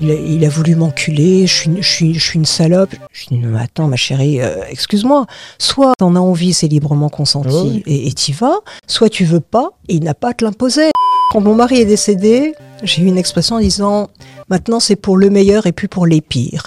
Il a, il a voulu m'enculer, je suis, une- je, suis, je suis une salope. Je dis, non, attends, ma chérie, euh, excuse-moi. Soit t'en as envie, c'est librement consenti Ah oui. et et t'y vas, soit tu veux pas et il n'a pas à te l'imposer. Quand mon mari est décédé, j'ai eu une expression en disant, maintenant c'est pour le meilleur et plus pour les pires.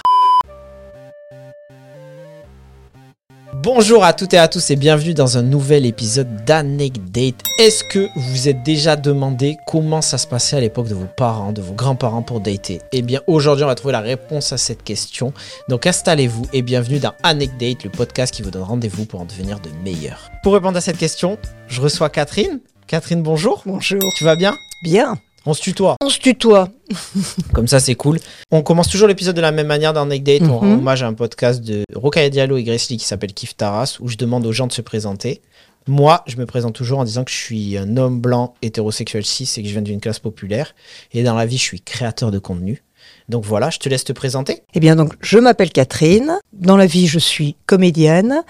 Bonjour à toutes et à tous et bienvenue dans un nouvel épisode d'Anecdate. Est-ce que vous vous êtes déjà demandé comment ça se passait à l'époque de vos parents, de vos grands-parents pour dater? Eh bien aujourd'hui on va trouver la réponse à cette question. Donc installez-vous et bienvenue dans Anecdate, le podcast qui vous donne rendez-vous pour en devenir de meilleurs. Pour répondre à cette question, je reçois Catherine. Catherine, bonjour. Bonjour. Tu vas bien? Bien. On se tutoie. On se tutoie. Comme ça, c'est cool. On commence toujours l'épisode de la même manière dans Date. On rend Mhm. hommage à un podcast de Rokaya Diallo et Grace Lee qui s'appelle Kif Taras, où je demande aux gens de se présenter. Moi, je me présente toujours en disant que je suis un homme blanc hétérosexuel cis et que je viens d'une classe populaire. Et dans la vie, je suis créateur de contenu. Donc voilà, je te laisse te présenter. Eh bien, donc, je m'appelle Catherine. Dans la vie, je suis comédienne.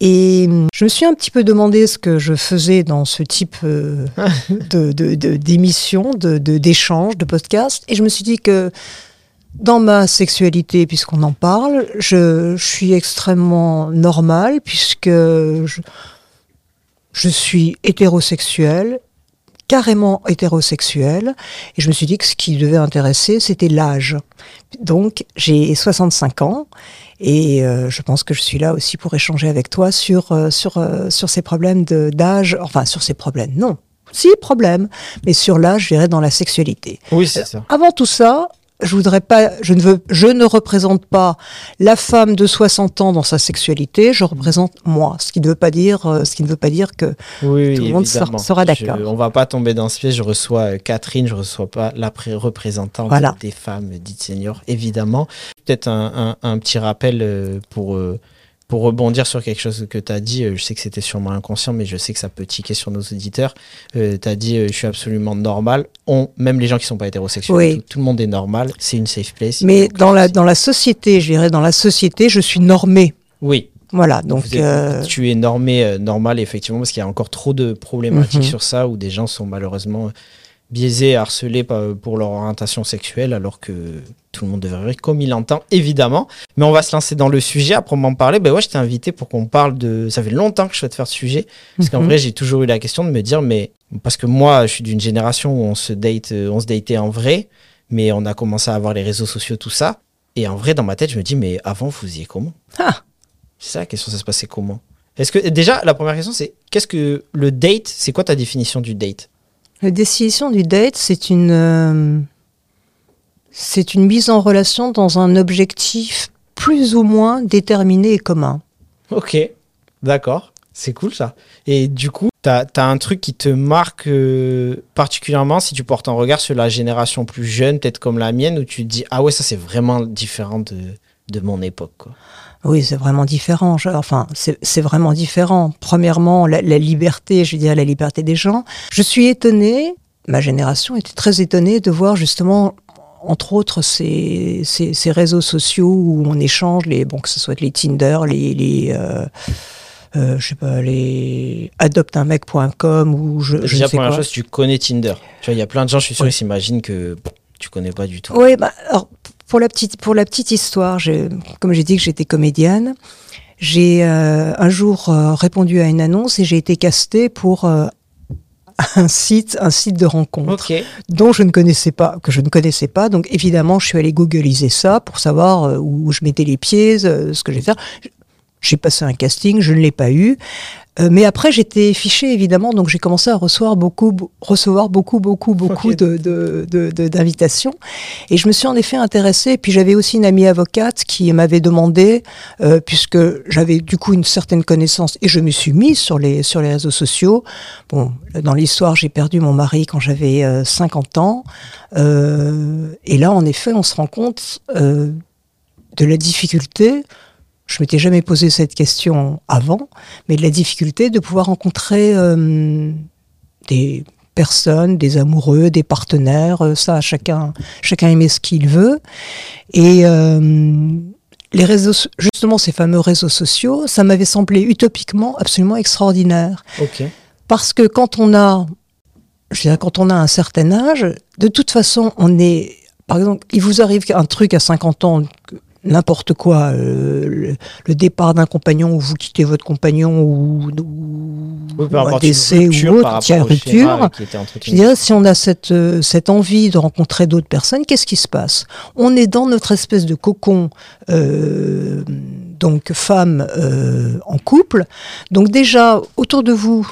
Et je me suis un petit peu demandé ce que je faisais dans ce type euh, de, de, de- d'émission, de, de, d'échange, de podcast. Et je me suis dit que dans ma sexualité, puisqu'on en parle, je, je suis extrêmement normale, puisque je, je suis hétérosexuelle, carrément hétérosexuelle. Et je me suis dit que ce qui devait intéresser, c'était l'âge. Donc, j'ai 65 ans et euh, je pense que je suis là aussi pour échanger avec toi sur, euh, sur, euh, sur ces problèmes d'âge, enfin sur ces problèmes, non, si problèmes, mais sur l'âge, je dirais dans la sexualité. Oui, c'est ça. Avant tout ça, je voudrais pas, je ne veux, je ne représente pas la femme de 60 ans dans sa sexualité, je représente moi, ce qui ne veut pas dire, euh, ce qui ne veut pas dire que Oui, Tout le monde sera- sera d'accord. On va pas tomber dans ce piège. Je reçois euh, Catherine, je reçois pas la pré- représentante Voilà. des femmes dites seniors, évidemment. Peut-être un, un- un petit rappel euh, pour, pour rebondir sur quelque chose que tu as dit. Euh, Je sais que c'était sûrement inconscient, mais je sais que ça peut tiquer sur nos auditeurs. tu as dit euh, je suis absolument normal. On, même les gens qui sont pas hétérosexuels, Oui. tout, tout le monde est normal. C'est une safe place. mais dans la dans la société, je dirais dans la société, je suis normée. Oui, Voilà, donc êtes- euh, tu es normé euh, normal, effectivement, parce qu'il y a encore trop de problématiques Mhm. sur ça où des gens sont malheureusement biaisés, harcelés pour leur orientation sexuelle, alors que tout le monde devrait comme il entend, évidemment. Mais on va se lancer dans le sujet. Après m'en parler, ben ouais, je t'ai invité pour qu'on parle de. Ça fait longtemps que je souhaite faire ce sujet, parce qu'en Mhm. vrai, j'ai toujours eu la question de me dire, mais parce que moi, je suis d'une génération où on se date, euh, on se datait en vrai, mais on a commencé à avoir les réseaux sociaux, tout ça. Et en vrai, dans ma tête, je me dis, mais avant, vous faisiez comment? Ah. C'est ça la question, ça se passait comment? Est-ce que déjà la première question c'est qu'est-ce que le date C'est quoi ta définition du date? La définition du date, c'est une, euh, une mise en relation dans un objectif plus ou moins déterminé et commun. Ok, d'accord, c'est cool ça. Et du coup, t'as as un truc qui te marque euh, particulièrement si tu portes un regard sur la génération plus jeune, peut-être comme la mienne, où tu te dis ah ouais ça c'est vraiment différent de, de mon époque. Quoi. Oui, c'est vraiment différent. Je- enfin, c'est vraiment différent. Premièrement, la, la liberté, je veux dire la liberté des gens. Je suis étonnée, ma génération était très étonnée de voir justement, entre autres, ces, ces, ces réseaux sociaux où on échange, les, bon, que ce soit les Tinder, les, les euh, euh, je sais pas, les adopteunmec.com ou je, je Déjà sais première quoi. chose, tu connais Tinder. Tu vois, il y a plein de gens, je suis sûr, Oui. ils s'imaginent que bon, tu connais pas du tout. Oui, bah, alors, pour la petite, pour la petite histoire, comme j'ai dit que j'étais comédienne, j'ai euh, un jour euh, répondu à une annonce et j'ai été castée pour euh, un site, un site de rencontre dont je ne connaissais pas, que je ne connaissais pas. Donc évidemment, je suis allée googliser ça pour savoir où je mettais les pieds, ce que je vais faire. J'ai passé un casting, je ne l'ai pas eu. Euh, mais après, j'étais fichée, évidemment, donc j'ai commencé à recevoir beaucoup, recevoir beaucoup, beaucoup, beaucoup Ok. de, de, de- de- d'invitations. Et je me suis en effet intéressée. Puis j'avais aussi une amie avocate qui m'avait demandé, euh, puisque j'avais du coup une certaine connaissance, et je me suis mise sur les, sur les réseaux sociaux. Bon, dans l'histoire, j'ai perdu mon mari quand j'avais euh, 50 ans. Euh, et là, en effet, on se rend compte euh, de la difficulté. Je m'étais jamais posé cette question avant, mais de la difficulté de pouvoir rencontrer euh, des personnes, des amoureux, des partenaires. euh, Ça, chacun, chacun aimait ce qu'il veut. Et euh, les réseaux, justement, ces fameux réseaux sociaux, ça m'avait semblé utopiquement absolument extraordinaire. Parce que quand on a, je quand on a un certain âge, de toute façon, on est par exemple, il vous arrive un truc à 50 ans, n'importe quoi, euh, le, le départ d'un compagnon ou vous quittez votre compagnon ou, ou- Oui, ou un décès rupture ou autre, rupture. Je dirais, si on a cette, euh, cette envie de rencontrer d'autres personnes, qu'est-ce qui se passe? On est dans notre espèce de cocon, euh, donc femme euh, en couple. Donc déjà, autour de vous,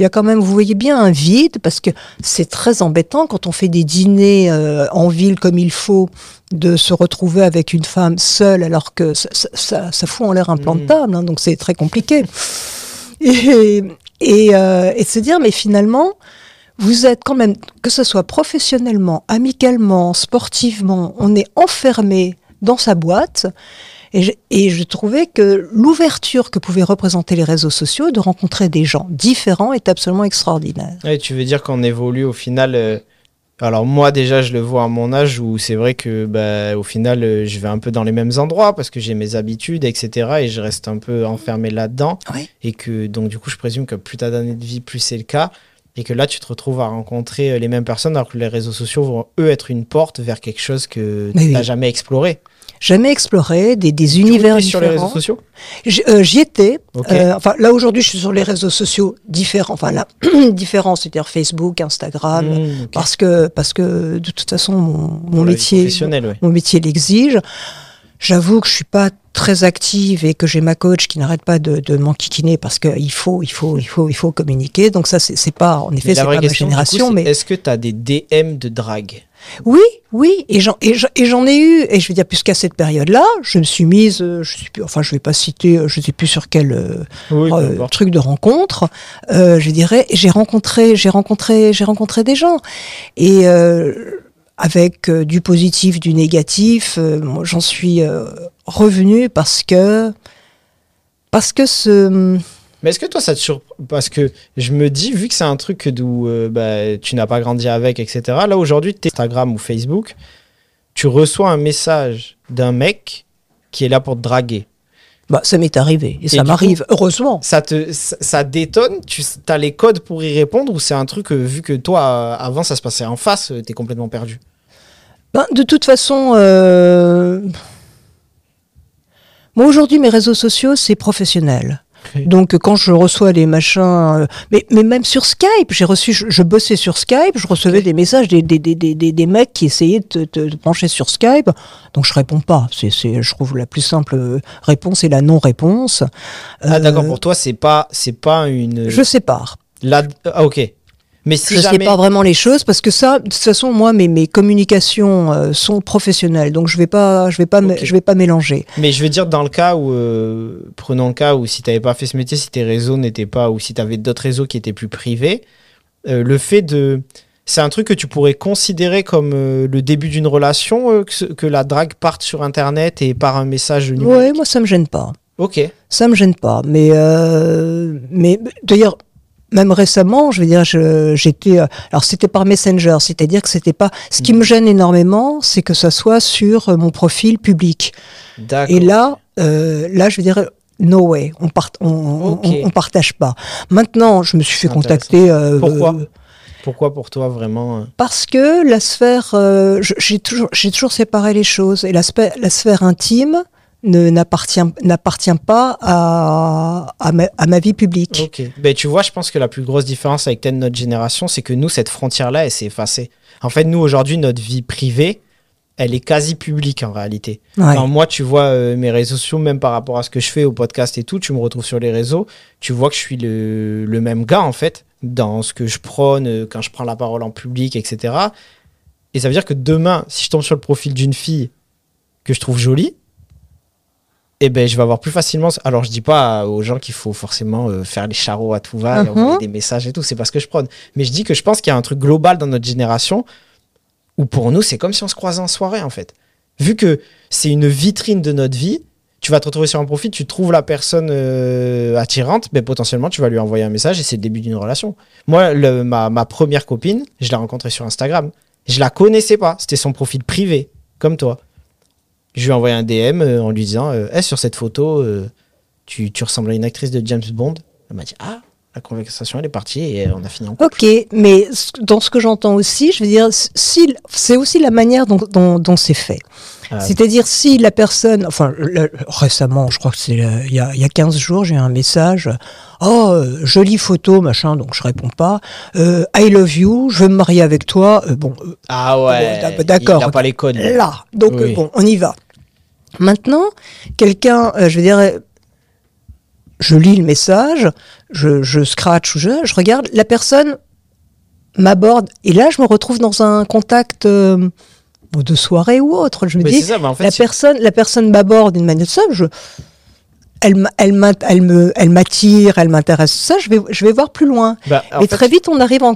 il y a quand même, vous voyez bien, un vide, parce que c'est très embêtant quand on fait des dîners euh, en ville comme il faut, de se retrouver avec une femme seule, alors que ça, ça- ça- ça fout en l'air implantable, hein, donc c'est très compliqué. Et, et, euh, et de se dire, mais finalement, vous êtes quand même, que ce soit professionnellement, amicalement, sportivement, on est enfermé dans sa boîte. Et je, et je trouvais que l'ouverture que pouvaient représenter les réseaux sociaux, de rencontrer des gens différents, est absolument extraordinaire. Ouais, tu veux dire qu'on évolue au final. euh, Alors moi déjà je le vois à mon âge où c'est vrai que bah, au final euh, je vais un peu dans les mêmes endroits parce que j'ai mes habitudes etc et je reste un peu enfermé là-dedans Oui. et que donc du coup je présume que plus t'as d'années de vie plus c'est le cas et que là tu te retrouves à rencontrer euh, les mêmes personnes alors que les réseaux sociaux vont eux être une porte vers quelque chose que tu n'as oui. jamais exploré. Jamais exploré des, des Tu univers étais sur les réseaux différents. sociaux euh, J'y étais. Ok. Euh, enfin, là aujourd'hui, je suis sur les réseaux sociaux différents. Enfin, là, différents, c'est-à-dire Facebook, Instagram, Mmh, parce que parce que de toute façon, mon, mon métier, ouais. mon métier l'exige. J'avoue que je suis pas très active et que j'ai ma coach qui n'arrête pas de, de m'enquiquiner parce qu'il faut, il faut, il faut, il faut communiquer. Donc ça, c'est pas, en effet, c'est pas ma coup, génération, mais est-ce que tu as des DM de drague? Oui, oui, et j'en et ai eu. Et je veux dire, puisqu'à cette période-là, je me suis mise, euh, je sais plus, enfin, je vais pas citer, euh, je sais plus sur quel euh, Oui, euh, truc de rencontre, euh, je dirais, j'ai rencontré, j'ai rencontré, j'ai rencontré des gens et euh, avec du positif, du négatif, j'en suis revenue parce que parce que ce Mais est-ce que toi, ça te surprend Parce que je me dis, vu que c'est un truc d'où euh, bah, tu n'as pas grandi avec, etc. Là, aujourd'hui, tu Instagram ou Facebook, tu reçois un message d'un mec qui est là pour te draguer. bah, ça m'est arrivé et, ça m'arrive heureusement. Ça te ça, ça détonne Tu as les codes pour y répondre ou c'est un truc, euh, vu que toi, euh, avant, ça se passait en face, tu es complètement perdu? Ben, de toute façon, euh, moi aujourd'hui, mes réseaux sociaux, c'est professionnel. Donc quand je reçois les machins, euh, mais, mais même sur Skype, j'ai reçu, je, je bossais sur Skype, je recevais des messages des, des, des, des, des- mecs qui essayaient de te, brancher sur Skype, donc je réponds pas. C'est, c'est, je trouve la plus simple euh, réponse est la non-réponse. Ah, Euh, d'accord, pour toi, c'est pas, c'est pas une. Je sépare. La... Ah, ok. Mais si je jamais. sais pas vraiment les choses parce que ça, de toute façon, moi, mes, mes communications euh, sont professionnelles, donc je vais pas, je vais pas, me- Ok. je vais pas mélanger. Mais je veux dire, dans le cas où, euh, prenons le cas où si tu n'avais pas fait ce métier, si tes réseaux n'étaient pas, ou si tu avais d'autres réseaux qui étaient plus privés, euh, le fait de. C'est un truc que tu pourrais considérer comme euh, le début d'une relation, euh, que, la drague parte sur Internet et par un message numérique? Ouais, moi ça me gêne pas. Ok. Ça me gêne pas. Mais, euh, mais d'ailleurs, même récemment, je veux dire, j'étais. euh, Alors c'était par Messenger, c'est-à-dire que c'était pas. Ce qui me gêne énormément, c'est que ça soit sur euh, mon profil public. D'accord. Et là, euh, là, je veux dire. No way, on, part, on, partage pas. Maintenant, je me suis fait contacter. euh, Pourquoi? Euh, Pourquoi pour toi vraiment euh, Parce que la sphère, euh, j'ai toujours, j'ai toujours séparé les choses. Et la, sphère- la sphère intime n'appartient pas à, à, ma, à ma vie publique. Ok. Ben, tu vois, je pense que la plus grosse différence avec peut-être notre génération, c'est que nous, cette frontière-là, elle s'est effacée. En fait, nous, aujourd'hui, notre vie privée, elle est quasi publique en réalité. Ouais. Enfin, moi, tu vois euh, mes réseaux sociaux, même par rapport à ce que je fais au podcast et tout, tu me retrouves sur les réseaux, tu vois que je suis le, le même gars, en fait, dans ce que je prône, euh, quand je prends la parole en public, etc. Et ça veut dire que demain, si je tombe sur le profil d'une fille que je trouve jolie, eh ben, je vais avoir plus facilement. Alors, je dis pas aux gens qu'il faut forcément euh, faire les charros à tout va, et envoyer des messages et tout. C'est pas ce que je prône. Mais je dis que je pense qu'il y a un truc global dans notre génération où pour nous, c'est comme si on se croisait en soirée, en fait. Vu que c'est une vitrine de notre vie, tu vas te retrouver sur un profil, tu trouves la personne euh, attirante, mais potentiellement, tu vas lui envoyer un message et c'est le début d'une relation. Moi, le- ma, ma première copine, je l'ai rencontrée sur Instagram. Je la connaissais pas. C'était son profil privé, comme toi. Je lui ai envoyé un DM euh, en lui disant euh, sur cette photo, euh, tu, ressembles à une actrice de James Bond. Elle m'a dit Ah, La conversation, elle est partie et on a fini en couple. Ok, mais dans ce que j'entends aussi, je veux dire, c'est aussi la manière dont c'est fait. Ah, C'est-à-dire si la personne, enfin le- récemment, je crois que c'est euh, il y, a, y a 15 jours, j'ai eu un message, oh euh, jolie photo, machin, donc je réponds pas. Euh, I love you, je veux me marier avec toi. Euh, bon, euh, Ah ouais. D'accord. Il n'a pas les codes. là, donc Oui. euh, bon, on y va. Maintenant, quelqu'un, euh, je veux dire, euh, je lis le message, je, je scratch, je, je regarde, la personne m'aborde, et là je me retrouve dans un contact euh, de soirée ou autre. Je me Mais dis, ça, en fait, la personne, la personne m'aborde d'une manière simple. Je, elle, elle, m'attire, elle m'intéresse. Ça, je vais, je vais voir plus loin. bah, fait, très vite, on arrive en,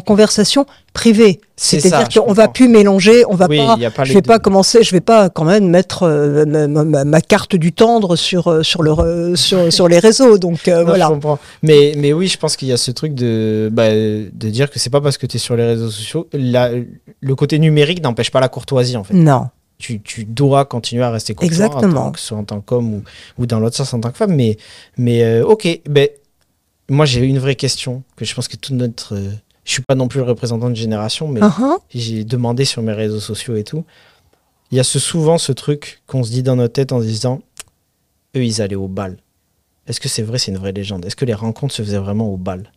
conversation privée. C'est C'est-à-dire qu'on va plus mélanger, on va Oui, pas. pas je vais deux. pas commencer, je vais pas quand même mettre euh, ma, ma- ma carte du tendre sur euh, sur le re- sur, sur les réseaux. Donc euh, Non, voilà. Je comprends. Mais, mais oui, je pense qu'il y a ce truc de, bah, de dire que c'est pas parce que tu es sur les réseaux sociaux. la- le côté numérique n'empêche pas la courtoisie, en fait. Non. Tu, tu dois continuer à rester courtois, Exactement. en tant que, soit en tant qu'homme ou, ou dans l'autre sens en tant que femme. Mais, mais euh, ok, ben, moi j'ai une vraie question que je pense que toute notre. euh, je suis pas non plus le représentant de génération, mais Uh-huh. j'ai demandé sur mes réseaux sociaux et tout. Il y a ce, souvent ce truc qu'on se dit dans notre tête en se disant eux, ils allaient au bal. Est-ce que c'est vrai, c'est une vraie légende? Est-ce que les rencontres se faisaient vraiment au bal?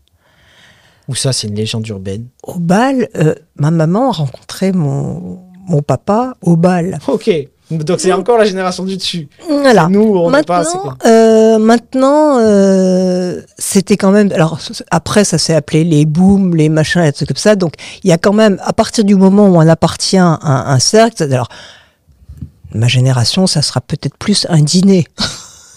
Ou ça, c'est une légende urbaine? Au bal, euh, ma maman a rencontré mon mon papa au bal. Ok, donc c'est encore la génération du dessus. Voilà. Nous, on n'est pas assez. Maintenant, euh, maintenant euh, c'était quand même. Alors après, ça s'est appelé les booms, les machins, et tout comme ça. Donc il y a quand même, à partir du moment où on appartient à un, un cercle, alors ma génération, ça sera peut-être plus un dîner.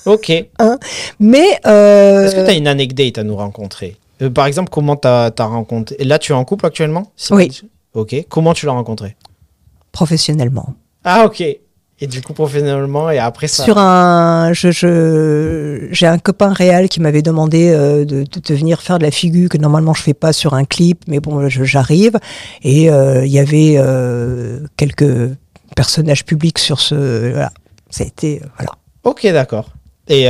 Ok. Est-ce Mais euh, que tu as une anecdote à nous rencontrer Par exemple, comment tu as, rencontré Là, tu es en couple actuellement? Si Oui. Ok. Comment tu l'as rencontré? Professionnellement, Ah, ok. Et du coup, professionnellement, et après ça. sur un, je, je- j'ai un copain réel qui m'avait demandé euh, de, de, venir faire de la figure que normalement je fais pas sur un clip, mais bon, j'arrive et euh, il y avait euh, quelques personnages publics sur ce, voilà, ça a été, voilà. Ok, d'accord. Et,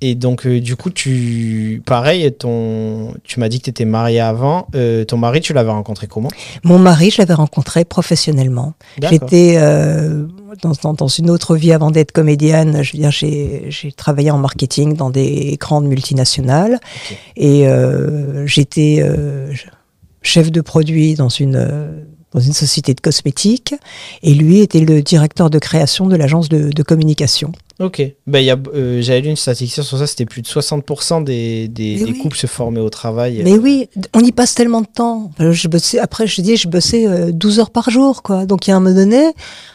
et donc, euh, du coup, tu. Pareil, ton, tu m'as dit que tu étais mariée avant. Euh, ton mari, tu l'avais rencontré comment? Mon mari, je l'avais rencontré professionnellement. J'étais euh, dans, dans, dans une autre vie avant d'être comédienne. Je veux dire, j'ai travaillé en marketing dans des grandes multinationales et j'étais chef de produit dans une dans une société de cosmétiques et lui était le directeur de création de l'agence de, de communication. Ok. Ben, il y a, euh, J'avais lu une statistique sur ça, c'était plus de 60% des, des, des oui. couples se formaient au travail. Mais oui, on y passe tellement de temps. Euh, Je bossais, après, je dis, je bossais euh, 12 heures par jour, quoi. Donc, il y a un moment donné,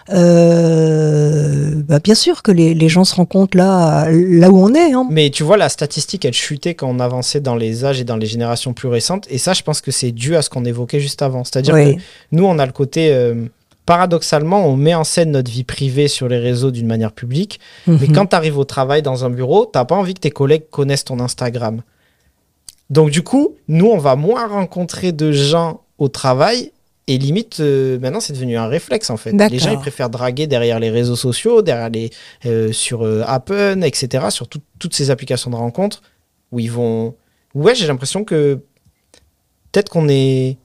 euh, bah, bien sûr que les, les gens se rencontrent là, là où on est. Hein. Mais tu vois, la statistique, elle chutait quand on avançait dans les âges et dans les générations plus récentes. Et ça, je pense que c'est dû à ce qu'on évoquait juste avant. C'est-à-dire Oui. que nous, on a le côté. Paradoxalement, on met en scène notre vie privée sur les réseaux d'une manière publique. Mais Mhm. quand tu arrives au travail dans un bureau, t'as pas envie que tes collègues connaissent ton Instagram. Donc du coup, nous, on va moins rencontrer de gens au travail. Et limite, euh, maintenant, c'est devenu un réflexe en fait. Les gens, ils préfèrent draguer derrière les réseaux sociaux, derrière les, euh, sur euh, Appen, etc., sur tout- toutes ces applications de rencontres où ils vont. Ouais, j'ai l'impression que peut-être qu'on est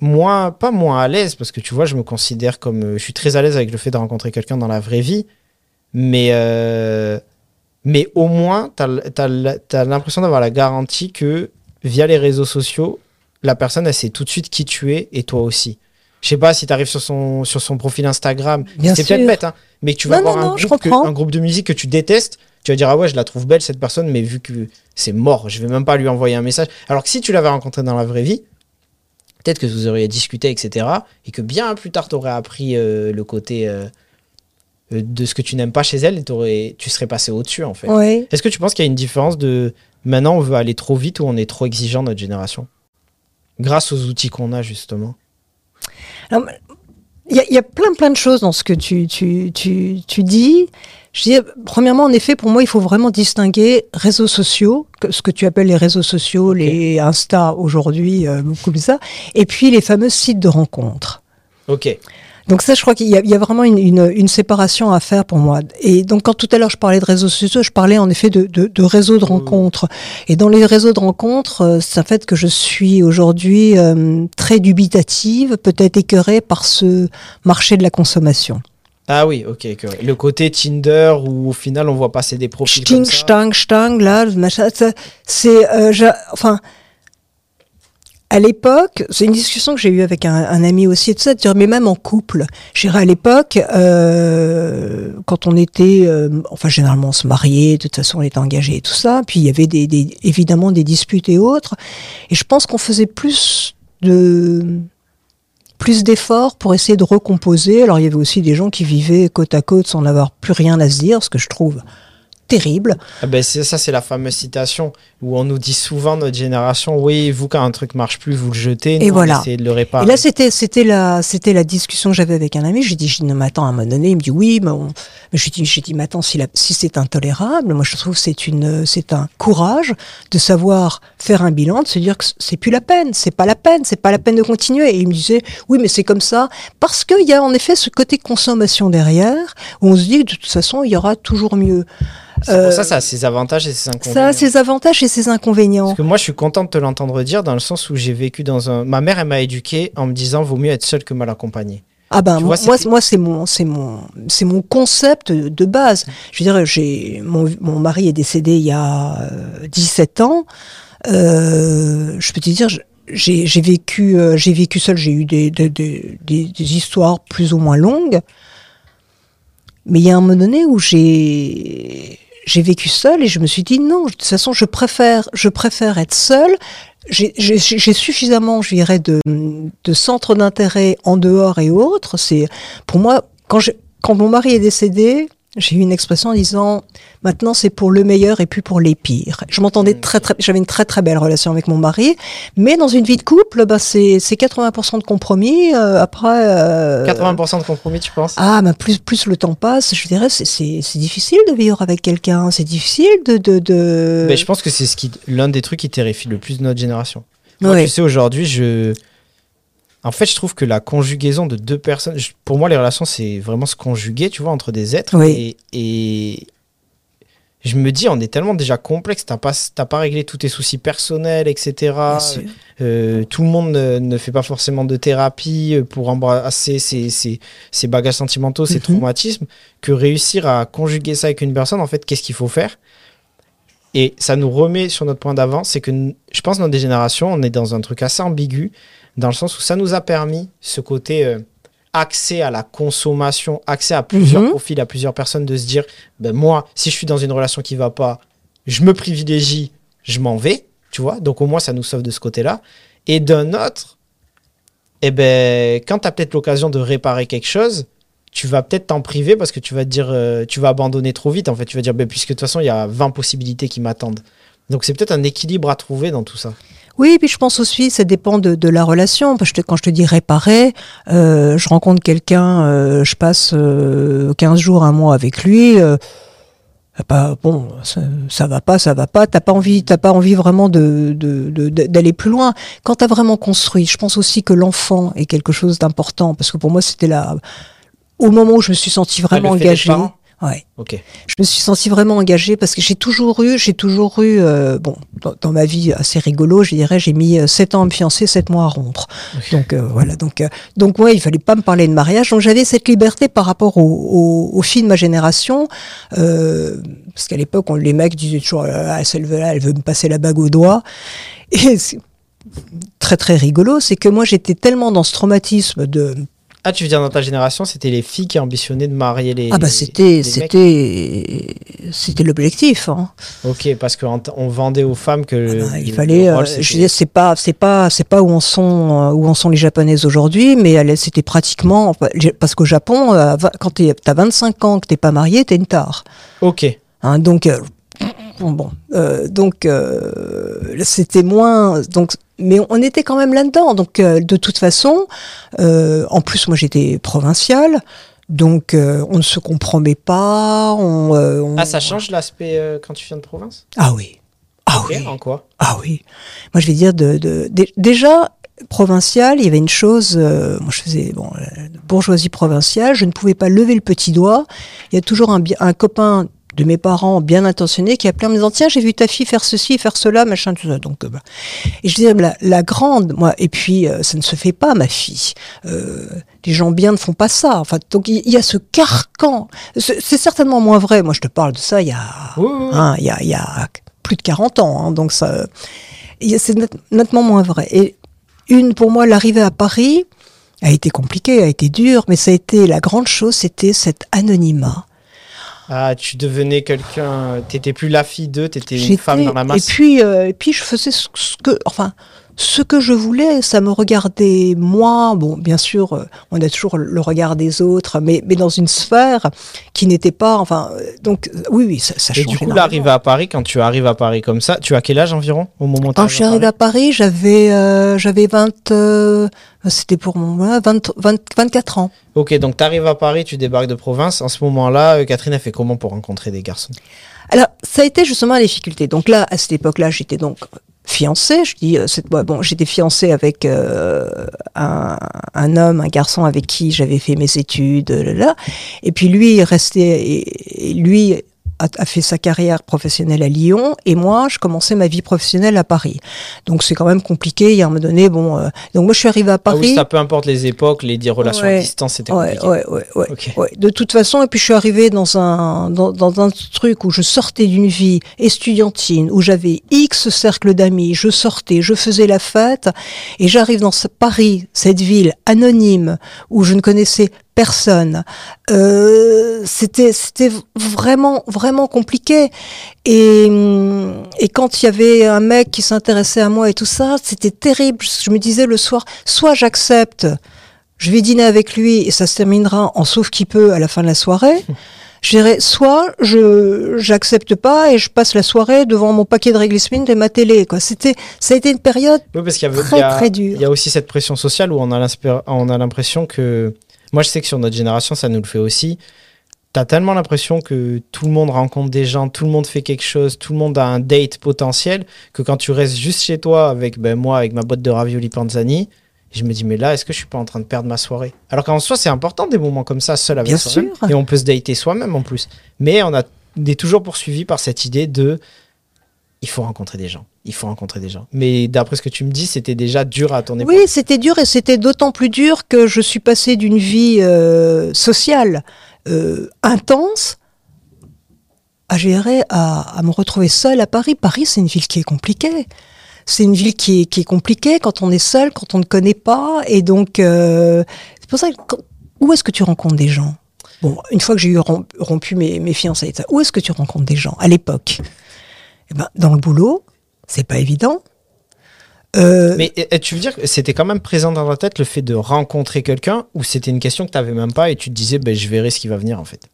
moins, pas moins à l'aise, parce que tu vois, je me considère comme. euh, je suis très à l'aise avec le fait de rencontrer quelqu'un dans la vraie vie, mais, euh, mais au moins, tu as, l'impression d'avoir la garantie que via les réseaux sociaux, la personne, elle sait tout de suite qui tu es et toi aussi. Je sais pas si tu arrives sur son, sur son profil Instagram, c'est peut-être bête, hein, mais que tu vas Non, voir non, un, non, groupe que- un groupe de musique que tu détestes, tu vas dire ah ouais je la trouve belle cette personne mais vu que c'est mort je vais même pas lui envoyer un message alors que si tu l'avais rencontré dans la vraie vie peut-être que vous auriez discuté etc et que bien plus tard tu aurais appris euh, le côté euh, euh, de ce que tu n'aimes pas chez elle et tu serais passé au dessus en fait Ouais. est-ce que tu penses qu'il y a une différence de maintenant on veut aller trop vite ou on est trop exigeant notre génération? Grâce aux outils qu'on a justement Alors, Il y, a- il y a plein plein de choses dans ce que tu, tu, tu, tu dis. Je dis, premièrement, en effet, pour moi, il faut vraiment distinguer réseaux sociaux, ce que tu appelles les réseaux sociaux, les Insta aujourd'hui, euh, beaucoup comme ça, et puis les fameux sites de rencontres. ok Donc ça, je crois qu'il y, y a vraiment une, une- une séparation à faire pour moi. Et donc quand tout à l'heure je parlais de réseaux sociaux, je parlais en effet de, de, de réseaux de rencontres. Et dans les réseaux de rencontres, euh, c'est un fait que je suis aujourd'hui euh, très dubitative, peut-être écœurée par ce marché de la consommation. Ah oui, ok. que- Le côté Tinder où au final on voit passer des profils Sting, comme ça. stang, stang, là, le machin, ça, c'est, euh, enfin, à l'époque, c'est une discussion que j'ai eue avec un, un ami aussi, tout ça, de dire, mais même en couple, je dirais à l'époque, euh, quand on était, euh, enfin, généralement on se mariait, de toute façon on était engagé et tout ça, puis il y avait des, des- évidemment des disputes et autres, et je pense qu'on faisait plus de plus d'efforts pour essayer de recomposer. Alors il y avait aussi des gens qui vivaient côte à côte sans n'avoir plus rien à se dire, ce que je trouve terrible. Ah ben c'est ça, c'est la fameuse citation où on nous dit souvent notre génération, oui, vous quand un truc marche plus, vous le jetez, nous, Et on voilà. essaie de le réparer. Et là, c'était, c'était la, c'était la discussion que j'avais avec un ami. J'ai dit, je dis, non, mais attends, à un moment donné, il me dit, oui, mais, on... mais je dis, j'ai dit, mais attends, si, la- si c'est intolérable, moi, je trouve que c'est une, c'est un courage de savoir faire un bilan, de se dire que c'est plus la peine, c'est pas la peine, c'est pas la peine de continuer. Et il me disait, oui, mais c'est comme ça. Parce qu'il y a, en effet, ce côté consommation derrière, où on se dit que de toute façon, il y aura toujours mieux. C'est pour Euh, ça, ça a ses avantages et ses inconvénients. Ça a ses avantages et ses inconvénients. Parce que moi, je suis content de te l'entendre dire dans le sens où j'ai vécu dans un. Ma mère, elle m'a éduqué en me disant vaut mieux être seul que mal accompagné. Ah ben vois, moi, moi, c'est mon c'est mon c'est mon concept de base. Je veux dire j'ai mon, mon mari est décédé il y a euh, 17 ans. Euh, je peux te dire j'ai j'ai vécu euh, j'ai vécu seul, j'ai eu des des des histoires plus ou moins longues. Mais il y a un moment donné où j'ai j'ai vécu seul et je me suis dit non, de toute façon je préfère je préfère être seul. J'ai suffisamment, je dirais, de, de centres d'intérêt en dehors et autres. C'est pour moi quand quand mon mari est décédé, j'ai eu une expression en disant maintenant c'est pour le meilleur et plus pour les pires. Je m'entendais Mm. très très, j'avais une très très belle relation avec mon mari, mais dans une vie de couple, bah c'est c'est 80% de compromis. euh, après. euh, 80% de compromis, tu penses? Ah, bah plus, plus le temps passe, je dirais, c'est- c'est difficile de vivre avec quelqu'un, c'est difficile de... de, de... Ben, je pense que c'est ce qui, l'un des trucs qui terrifie le plus notre génération. Moi, Ouais. tu sais, aujourd'hui, je. En fait, je trouve que la conjugaison de deux personnes. je- Pour moi, les relations, c'est vraiment se conjuguer, tu vois, entre des êtres. Oui. Et, et je me dis, on est tellement déjà complexe. T'as pas, t'as pas réglé tous tes soucis personnels, etc. Bien sûr. Euh, tout le monde ne, ne fait pas forcément de thérapie euh, pour embrasser ses, ses, ses bagages sentimentaux, ses Mhm. traumatismes. Que réussir à conjuguer ça avec une personne, en fait, qu'est-ce qu'il faut faire? Et ça nous remet sur notre point d'avant, c'est que je pense dans des générations, on est dans un truc assez ambigu, dans le sens où ça nous a permis ce côté euh, accès à la consommation, accès à plusieurs Mhm. profils, à plusieurs personnes, de se dire, ben moi, si je suis dans une relation qui va pas, je me privilégie, je m'en vais, tu vois. Donc au moins, ça nous sauve de ce côté-là. Et d'un autre, eh ben, quand tu as peut-être l'occasion de réparer quelque chose, tu vas peut-être t'en priver parce que tu vas te dire, euh, tu vas abandonner trop vite. En fait, tu vas dire, ben, puisque de toute façon, il y a 20 possibilités qui m'attendent. Donc c'est peut-être un équilibre à trouver dans tout ça. Oui, puis je pense aussi, ça dépend de, de la relation. Parce que quand je te dis réparer, euh, je rencontre quelqu'un, euh, je passe euh, 15 jours, un mois avec lui. euh, pas, bon, ça, ça va pas, ça va pas. T'as pas envie, t'as pas envie vraiment de d'aller plus loin. Quand t'as vraiment construit, je pense aussi que l'enfant est quelque chose d'important parce que pour moi c'était là, au moment où je me suis sentie vraiment engagée. Ouais. Ok. Je me suis sentie vraiment engagée parce que j'ai toujours eu, j'ai toujours eu, euh, bon, dans, dans ma vie assez rigolo, je dirais, j'ai mis euh, sept ans à me fiancer, sept mois à rompre. Donc euh, voilà, donc euh, donc ouais, il fallait pas me parler de mariage, donc j'avais cette liberté par rapport aux au, aux filles de ma génération, euh, parce qu'à l'époque, on- les mecs disaient toujours, ah, celle là, elle veut me passer la bague au doigt, et c'est très très rigolo, c'est que moi j'étais tellement dans ce traumatisme de Ah, tu veux dire dans ta génération, c'était les filles qui ambitionnaient de marier les. ah bah c'était c'était c'était l'objectif. Hein. Ok, parce qu'on on vendait aux femmes que. Ah le- bah, il le fallait. rôle, euh, je veux dire, c'est pas, c'est pas, c'est pas où en sont, euh, où en sont les japonaises aujourd'hui, mais c'était pratiquement parce qu'au Japon, euh, quand t'as 25 ans que t'es pas marié, t'es une tare. Ok. Hein, donc euh, bon, euh, donc euh, c'était moins. Donc, mais on était quand même là-dedans. Donc euh, de toute façon, en plus moi j'étais provinciale. Donc on ne se compromet pas. On, on- Ah, ça change l'aspect quand tu viens de province? Ah oui. Ah oui. En quoi? Ah oui. Moi, je vais dire de, de- dé- déjà, provinciale, il y avait une chose, euh, moi je faisais bon, euh, bourgeoisie provinciale, je ne pouvais pas lever le petit doigt. Il y a toujours un copain de mes parents bien intentionné qui appelait en me disant tiens j'ai vu ta fille faire ceci faire cela machin tout ça donc euh, bah. et je disais la, la grande moi et puis euh, ça ne se fait pas ma fille Euh, les gens bien ne font pas ça enfin donc il y, a ce carcan c'est certainement moins vrai moi je te parle de ça il y a Oui, oui, oui. Hein, il y, a, y a plus de 40 ans, hein, donc ça, c'est net- nettement moins vrai. Et une, pour moi, l'arrivée à Paris a été compliquée, a été dure, mais ça a été la grande chose, c'était cet anonymat. Ah, tu devenais quelqu'un. T'étais plus la fille d'eux, t'étais une femme dans la masse. Et puis, euh, et puis je faisais ce que, enfin, ce que je voulais, ça me regardait moi. Bon, bien sûr, euh, on a toujours le regard des autres, mais, mais dans une sphère qui n'était pas, enfin, euh, donc euh, oui, oui, ça, ça Et change du coup, l'arrivée à Paris, quand tu arrives à Paris comme ça, tu as quel âge environ au moment Quand je suis arrivée à Paris, j'avais euh, j'avais 20 euh, c'était pour voilà, 20, 20 24 ans. Ok, donc tu arrives à Paris, tu débarques de province. En ce moment-là, Catherine a fait comment pour rencontrer des garçons? Alors, ça a été justement la difficulté. Donc là, à cette époque-là, j'étais donc fiancée. Je dis, euh, bon, j'étais fiancée avec euh, un, homme, un garçon avec qui j'avais fait mes études, là, là. Et puis lui est resté, et, et lui a, a fait sa carrière professionnelle à Lyon, et moi, je commençais ma vie professionnelle à Paris. Donc c'est quand même compliqué. Il y a un moment donné, bon, euh, donc moi je suis arrivée à Ah Paris. oui, ça peu importe les époques, les dix relations à Ouais. distance, c'était Ouais, compliqué. ouais, ouais, ouais, Ok. ouais. De toute façon, et puis je suis arrivée dans un, dans, dans un truc où je sortais d'une vie estudiantine, où j'avais X cercle d'amis, je sortais, je faisais la fête, et j'arrive dans ce Paris, cette ville anonyme, où je ne connaissais personne. Euh, c'était, c'était vraiment, vraiment compliqué. Et, et quand il y avait un mec qui s'intéressait à moi et tout ça, c'était terrible. Je me disais le soir, soit j'accepte, je vais dîner avec lui et ça se terminera en sauf qui peut à la fin de la soirée. Je dirais, soit je j'accepte pas et je passe la soirée devant mon paquet de Réglissement et ma télé. Quoi. C'était, ça a été une période Oui, parce qu'il y, avait- Très, il y a- très dur. il y a aussi cette pression sociale où on a on a l'impression que. Moi, je sais que sur notre génération, ça nous le fait aussi. T'as tellement l'impression que tout le monde rencontre des gens, tout le monde fait quelque chose, tout le monde a un date potentiel, que quand tu restes juste chez toi avec ben, moi, avec ma boîte de ravioli panzani, je me dis, mais là, est-ce que je suis pas en train de perdre ma soirée? Alors qu'en soi, c'est important des moments comme ça, seul avec Bien soi-même. Et on peut se dater soi-même en plus. Mais on, a, on est toujours poursuivi par cette idée de il faut rencontrer des gens. Il faut rencontrer des gens. Mais d'après ce que tu me dis, c'était déjà dur à ton époque. Oui, c'était dur et c'était d'autant plus dur que je suis passée d'une vie euh, sociale euh, intense à gérer, à, à me retrouver seule à Paris. Paris, c'est une ville qui est compliquée. C'est une ville qui est, qui est compliquée quand on est seul, quand on ne connaît pas. Et donc, euh, c'est pour ça que quand- où est-ce que tu rencontres des gens? Bon, une fois que j'ai eu rom- rompu mes, mes fiançailles, où est-ce que tu rencontres des gens à l'époque? Eh ben, dans le boulot, c'est pas évident. Euh, Mais tu veux dire que c'était quand même présent dans ta tête le fait de rencontrer quelqu'un ou c'était une question que tu n'avais même pas et tu te disais ben, je verrai ce qui va venir en fait?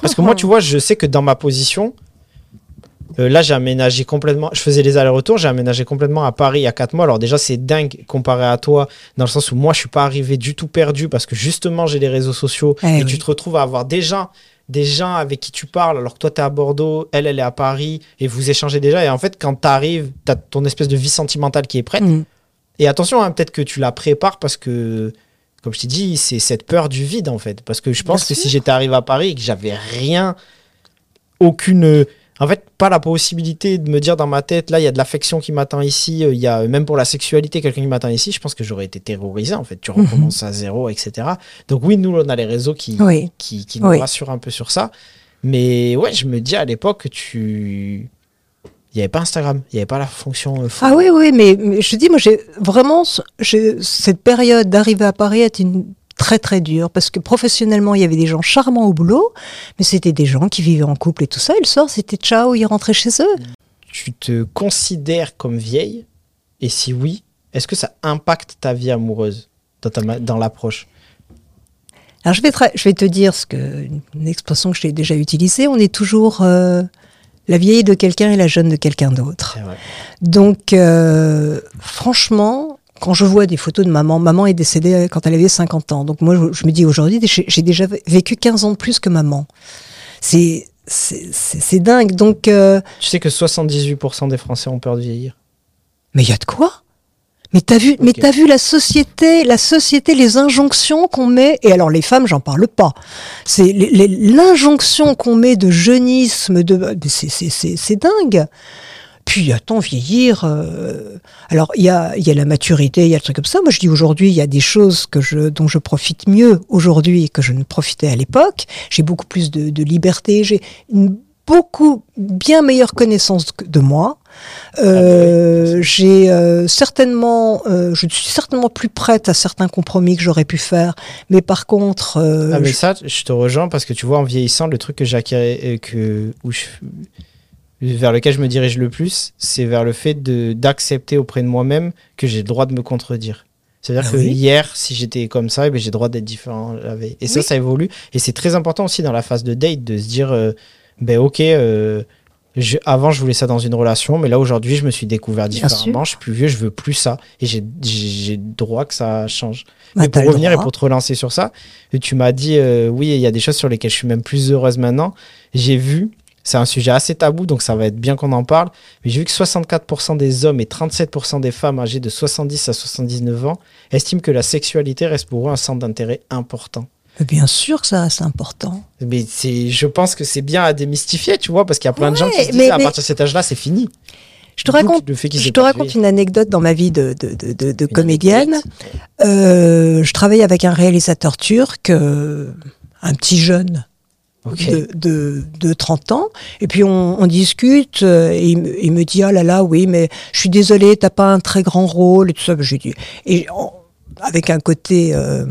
Parce que moi, tu vois, je sais que dans ma position, euh, là j'ai aménagé complètement, je faisais les allers-retours, j'ai aménagé complètement à Paris il y a 4 mois. Alors déjà, c'est dingue comparé à toi, dans le sens où moi je suis pas arrivé du tout perdu parce que justement j'ai les réseaux sociaux Eh et oui. tu te retrouves à avoir des gens. Des gens avec qui tu parles, alors que toi, tu es à Bordeaux, elle, elle est à Paris, et vous échangez déjà. Et en fait, quand tu arrives, tu as ton espèce de vie sentimentale qui est prête. mm. Et attention, hein, peut-être que tu la prépares parce que, comme je t'ai dit, c'est cette peur du vide en fait. Parce que je pense Bien que sûr. si j'étais arrivé à Paris et que j'avais rien, aucune. En fait, pas la possibilité de me dire dans ma tête, là, il y a de l'affection qui m'attend ici, euh, il y a même pour la sexualité quelqu'un qui m'attend ici, je pense que j'aurais été terrorisé en fait. Tu Mhm. recommences à zéro, etc. Donc, oui, nous, on a les réseaux qui, Oui. qui, qui nous Oui. rassurent un peu sur ça. Mais ouais, je me dis à l'époque, tu. Il n'y avait pas Instagram, il n'y avait pas la fonction. euh, Ah oui, oui, mais, mais je te dis, moi, j'ai vraiment, cette période d'arrivée à Paris été une très très dure parce que professionnellement, il y avait des gens charmants au boulot, mais c'était des gens qui vivaient en couple et tout ça. Et le soir, c'était ciao, ils rentraient chez eux. tu te considères comme vieille? Et si oui, est-ce que ça impacte ta vie amoureuse dans, ta dans l'approche? Alors je vais, te, je vais te dire ce que, une expression que j'ai déjà utilisée. On est toujours euh, la vieille de quelqu'un et la jeune de quelqu'un d'autre. Donc, euh, franchement, quand je vois des photos de maman, maman est décédée quand elle avait 50 ans. Donc moi, je, je me dis aujourd'hui, j'ai déjà vécu 15 ans de plus que maman. C'est dingue. Donc, euh, Tu sais que 78% des Français ont peur de vieillir mais il y a de quoi? Mais t'as vu, mais t'as vu la société, la société, les injonctions qu'on met. Et alors les femmes, j'en parle pas. C'est l'injonction qu'on met de jeunisme, de, c'est dingue. Puis attends, vieillir. euh, alors il y a, il y a la maturité, il y a le truc comme ça. Moi je dis aujourd'hui, il y a des choses que je, dont je profite mieux aujourd'hui que je ne profitais à l'époque. J'ai beaucoup plus de, de liberté. J'ai une beaucoup bien meilleure connaissance de moi. Euh, j'ai euh, certainement, euh, je suis certainement plus prête à certains compromis que j'aurais pu faire, mais par contre, euh, Ah, mais je- ça, je te rejoins parce que tu vois, en vieillissant, le truc que j'acquérais, euh, que, où je, vers lequel je me dirige le plus, c'est vers le fait d'accepter auprès de moi-même que j'ai le droit de me contredire. C'est-à-dire Ah que hier, si j'étais comme ça, eh ben, j'ai le droit d'être différent la veille. Et ça, Oui. ça évolue. Et c'est très important aussi dans la phase de date de se dire, euh, ben ok, euh, je- avant je voulais ça dans une relation, mais là aujourd'hui je me suis découvert différemment. Je suis plus vieux, je veux plus ça. Et j'ai, droit que ça change. bah, pour revenir et pour te relancer sur ça, tu m'as dit, euh, oui, il y a des choses sur lesquelles je suis même plus heureuse maintenant. J'ai vu, c'est un sujet assez tabou, donc ça va être bien qu'on en parle, mais j'ai vu que 64% des hommes et 37% des femmes âgées de 70 à 79 ans estiment que la sexualité reste pour eux un centre d'intérêt important. Bien sûr que ça, c'est important. Mais c'est, je pense que c'est bien à démystifier, tu vois, parce qu'il y a plein de gens qui se disent, mais- à mais- partir de cet âge-là, c'est fini. Je te D'où raconte, je te une anecdote dans ma vie de, de, de, comédienne. Euh, je travaille avec un réalisateur turc, euh, un petit jeune De, de, de 30 ans. Et puis on, on discute euh, et il, me- il me dit, ah là là, oui, mais je suis désolée, t'as pas un très grand rôle et tout ça. J'ai dit, et avec un côté euh,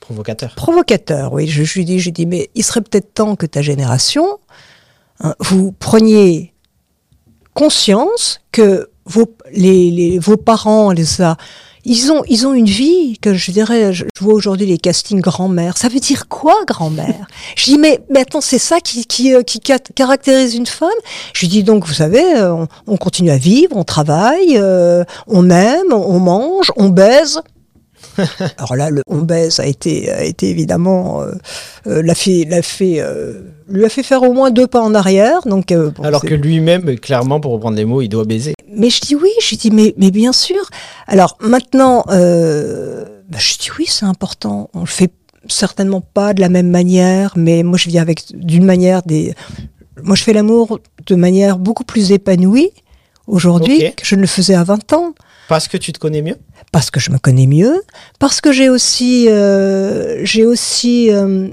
Provocateur. provocateur, oui, je, je lui dis, j'ai dit, mais il serait peut-être temps que ta génération, hein, vous preniez conscience que vos, les, les- vos parents, les ça, ils ont, ils ont une vie que je dirais, je, je vois aujourd'hui les castings grand-mère. Ça veut dire quoi, grand-mère? Je dis, mais, mais attends, c'est ça qui, qui, euh, qui ca- caractérise une femme? Je lui dis, donc, vous savez, euh, on, on continue à vivre, on travaille, euh, on aime, on mange, on baise. Alors là, le on baise a été, a été évidemment, euh, euh, l'a fait, l'a fait, euh, lui a fait faire au moins deux pas en arrière. Donc, euh, bon, Alors que lui-même, clairement, pour reprendre les mots, il doit baiser. Mais je dis oui, je dis mais, mais bien sûr. Alors maintenant, euh, bah, je dis oui, c'est important. On le fait certainement pas de la même manière, mais moi je vis avec d'une manière des. Moi je fais l'amour de manière beaucoup plus épanouie aujourd'hui que je ne le faisais à 20 ans. Parce que tu te connais mieux? Parce que je me connais mieux, parce que j'ai aussi, euh, j'ai aussi. euh,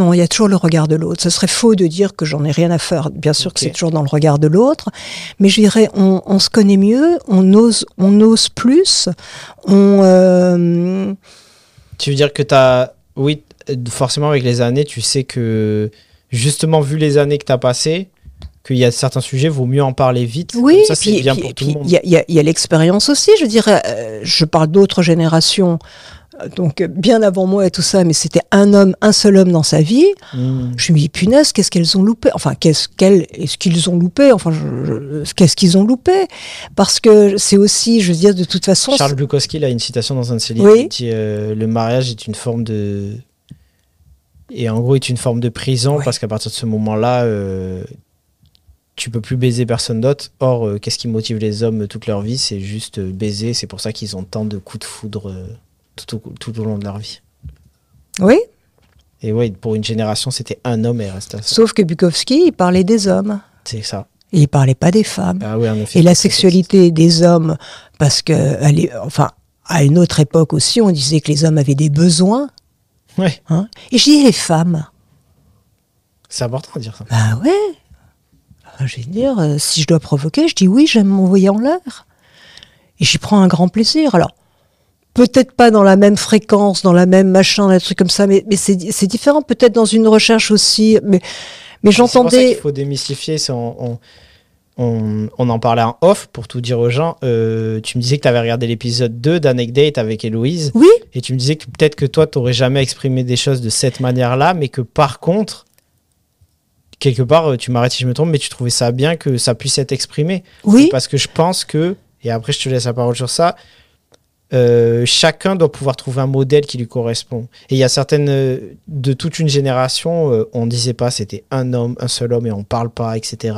non, il y a toujours le regard de l'autre. Ce serait faux de dire que j'en ai rien à faire. Bien sûr que c'est toujours dans le regard de l'autre, mais je dirais, on, on se connaît mieux, on ose, on ose plus, on. euh, Tu veux dire que tu as. Oui, forcément, avec les années, tu sais que, justement, vu les années que tu as passées, qu'il y a certains sujets, vaut mieux en parler vite. Oui, Comme ça, c'est bien puis- pour tout le monde. Il y a, l'expérience aussi, je dirais. euh, je parle d'autres générations, donc bien avant moi et tout ça, mais c'était un homme, un seul homme dans sa vie. Hmm. Je me dis, punaise, qu'est-ce qu'elles ont loupé? Enfin, qu'est-ce qu'elles, est-ce qu'ils ont loupé? Enfin, qu'est-ce qu'ils ont loupé? Parce que c'est aussi, je veux dire, de toute façon. Charles Bukowski, il a une citation dans un de ses livres. Oui. Il dit euh, Le mariage est une forme de. Et en gros, est une forme de prison parce qu'à partir de ce moment-là, euh, tu peux plus baiser personne d'autre. Or, euh, qu'est-ce qui motive les hommes toute leur vie? C'est juste euh, baiser. C'est pour ça qu'ils ont tant de coups de foudre tout, au, tout au long de leur vie. Oui, Et ouais, pour une génération, c'était un homme et il reste à ça. sauf que Bukowski, il parlait des hommes. C'est ça. Et il parlait pas des femmes. Ah oui, en effet. Et la sexualité des hommes, parce que, elle est- enfin, à une autre époque aussi, on disait que les hommes avaient des besoins. Ouais, Hein et je dis les femmes. c'est important de dire ça. Bah ouais. Je vais dire, euh, si je dois provoquer, je dis oui, j'aime m'envoyer en l'air. Et j'y prends un grand plaisir. Alors, peut-être pas dans la même fréquence, dans la même machin, des trucs comme ça, mais, mais c'est différent. Peut-être dans une recherche aussi. Mais, j'entendais. qu'il faut démystifier. c'est On, on, on- on en parlait en off pour tout dire aux gens. Euh, tu me disais que tu avais regardé l'épisode 2 d'Anecdate avec Héloïse. Oui, Et tu me disais que peut-être que toi, tu n'aurais jamais exprimé des choses de cette manière-là, mais que par contre, quelque part, euh, tu m'arrêtes si je me trompe, mais tu trouvais ça bien que ça puisse être exprimé. oui. Parce que je pense que, et après je te laisse la parole sur ça, euh, chacun doit pouvoir trouver un modèle qui lui correspond. Et il y a certaines, euh, de toute une génération, euh, on disait pas c'était un homme, un seul homme et on parle pas, etc.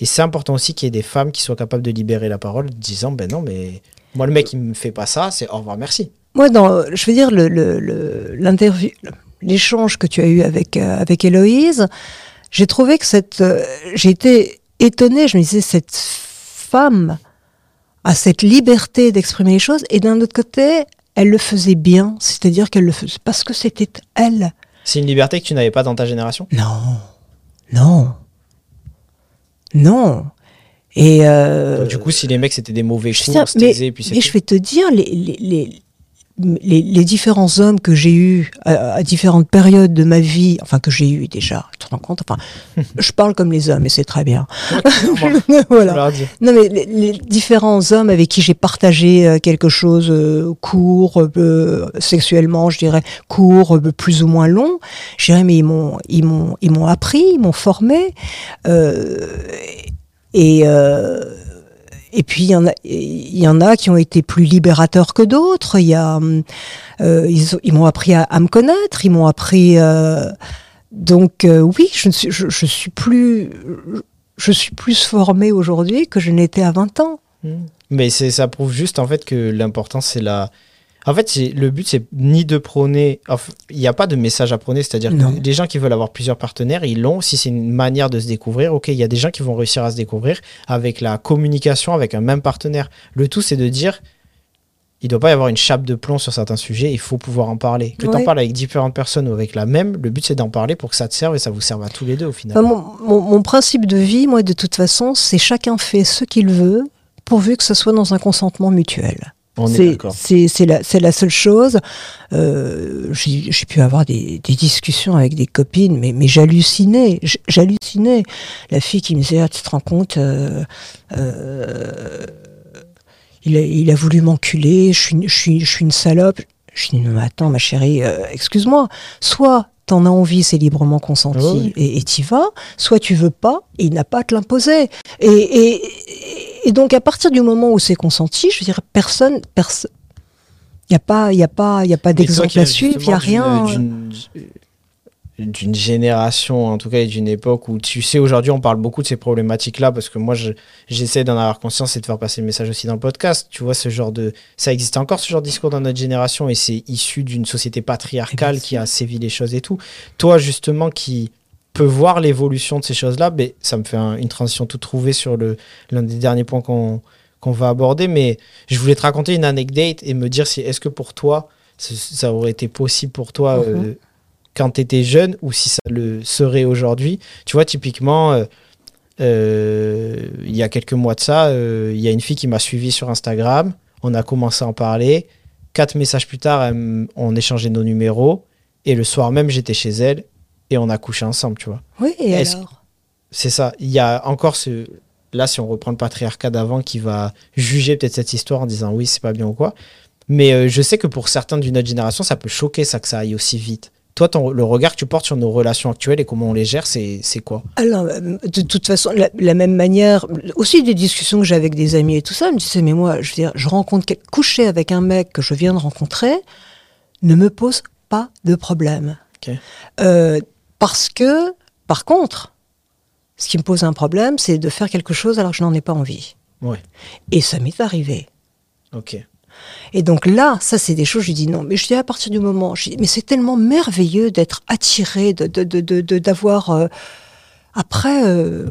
Et c'est important aussi qu'il y ait des femmes qui soient capables de libérer la parole, disant ben non, mais moi le mec il me fait pas ça, c'est au revoir, merci. Moi, dans, je veux dire, l'interview, le, l'échange que tu as eu avec, euh, avec Héloïse, j'ai trouvé que cette. J'ai été étonnée, je me disais, cette femme a cette liberté d'exprimer les choses, et d'un autre côté, elle le faisait bien, c'est-à-dire qu'elle le faisait parce que c'était elle. C'est une liberté que tu n'avais pas dans ta génération? Non, non, non. Et euh, du coup, si les mecs c'était des mauvais coups, mais, mais je vais te dire, les, les, les, différents hommes que j'ai eus à, différentes périodes de ma vie, enfin que j'ai eu déjà, tu te rends compte Enfin, je parle comme les hommes et c'est très bien. voilà. Non mais les, différents hommes avec qui j'ai partagé euh, quelque chose euh, court, euh, sexuellement, je dirais court, plus ou moins long, je dirais mais ils m'ont, ils m'ont, ils m'ont appris, ils m'ont formé et et puis il y en a, qui ont été plus libérateurs que d'autres. Il y a, euh, ils, m'ont appris à, me connaître, ils m'ont appris. Euh, donc euh, oui, je, suis, je, suis plus, je suis plus formée aujourd'hui que je n'étais à 20 ans. Mmh. Mais ça prouve juste en fait que l'important c'est la en fait, le but, c'est ni de prôner. Il n'y a pas de message à prôner, c'est-à-dire que les gens qui veulent avoir plusieurs partenaires, ils l'ont. Si c'est une manière de se découvrir, ok, il y a des gens qui vont réussir à se découvrir avec la communication avec un même partenaire. Le tout, c'est de dire il ne doit pas y avoir une chape de plomb sur certains sujets, il faut pouvoir en parler. Que tu en parles avec différentes personnes ou avec la même, le but c'est d'en parler pour que ça te serve et ça vous serve à tous les deux au final. mon, principe de vie, moi, de toute façon, c'est chacun fait ce qu'il veut, pourvu que ce soit dans un consentement mutuel. C'est la, la, seule chose. Euh, J'ai pu avoir des, des, discussions avec des copines, mais, mais j'hallucinais. J'hallucinais. La fille qui me disait ah, Tu te rends compte euh, euh, il, a, il, a, voulu m'enculer, je suis, je, suis, je suis une salope. Je dis Non, mais attends, ma chérie, excuse-moi. Soit t'en as envie, c'est librement consenti ah et t'y vas, soit tu veux pas et il n'a pas à te l'imposer. Et, et, et, donc à partir du moment où c'est consenti, je veux dire, personne, personne, il n'y a pas, il y a pas, il y a pas d'exemple à suivre, il n'y a rien d'une génération, en tout cas, et d'une époque où, tu sais, aujourd'hui, on parle beaucoup de ces problématiques-là, parce que moi, j'essaie d'en avoir conscience et de faire passer le message aussi dans le podcast. Tu vois, ce genre de. Ça existe encore, ce genre de discours dans notre génération, et c'est issu d'une société patriarcale qui a sévi les choses et tout. Toi, justement, qui peut voir l'évolution de ces choses-là, ben, ça me fait une transition toute trouvée sur l'un des derniers points qu'on va aborder, mais je voulais te raconter une anecdote et me dire si est-ce que pour toi, ça aurait été possible pour toi euh, quand tu étais jeune ou si ça le serait aujourd'hui? Tu vois, typiquement, euh, euh, il y a quelques mois de ça, il y a une fille qui m'a suivi sur Instagram. On a commencé à en parler. Quatre messages plus tard, on échangeait nos numéros. Et le soir même, j'étais chez elle et on a couché ensemble, tu vois. Oui, et alors? C'est ça. Il y a encore ce. Là, si on reprend le patriarcat d'avant qui va juger peut-être cette histoire en disant oui, c'est pas bien ou quoi. Mais je sais que pour certains d'une autre génération, ça peut choquer ça que ça aille aussi vite. Toi, le regard que tu portes sur nos relations actuelles et comment on les gère, c'est quoi? Alors, euh, de toute façon, la, la, même manière, aussi des discussions que j'ai avec des amis et tout ça, je me disais, mais moi, je veux dire, je rencontre, coucher avec un mec que je viens de rencontrer, ne me pose pas de problème. Euh, parce que, par contre, ce qui me pose un problème, c'est de faire quelque chose alors que je n'en ai pas envie. Ouais. Et ça m'est arrivé. Ok. Et donc là, ça, c'est des choses, je dis non. Mais je dis à partir du moment, je dis, mais c'est tellement merveilleux d'être attiré, d'avoir. De, de, de, après, euh,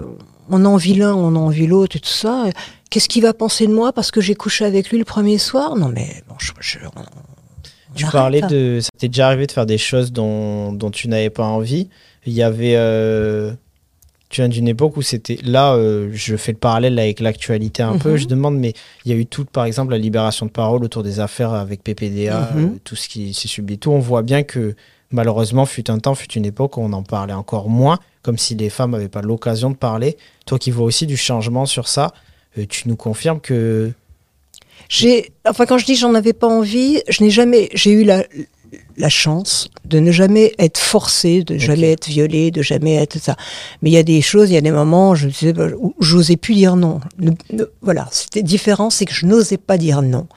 on a envie l'un, on a envie l'autre et tout ça. Qu'est-ce qu'il va penser de moi parce que j'ai couché avec lui le premier soir? Non, mais bon, je. je tu parlais de. Ça t'est déjà arrivé de faire des choses dont, dont tu n'avais pas envie. Il y avait. Euh, tu viens d'une époque où c'était là, euh, je fais le parallèle avec l'actualité un peu. Mhm. Je demande, mais il y a eu toute, par exemple, la libération de parole autour des affaires avec PPDA, mhm. euh, tout ce qui s'est subi. Tout, on voit bien que malheureusement, fut un temps, fut une époque où on en parlait encore moins, comme si les femmes n'avaient pas l'occasion de parler. Toi qui vois aussi du changement sur ça, tu nous confirmes que j'ai, enfin, quand je dis j'en avais pas envie, je n'ai jamais, j'ai eu la, la chance de ne jamais être forcé, de jamais être violé, de jamais être ça. Mais il y a des choses, il y a des moments je, où j'osais plus dire non. voilà, c'était différent, c'est que je n'osais pas dire non.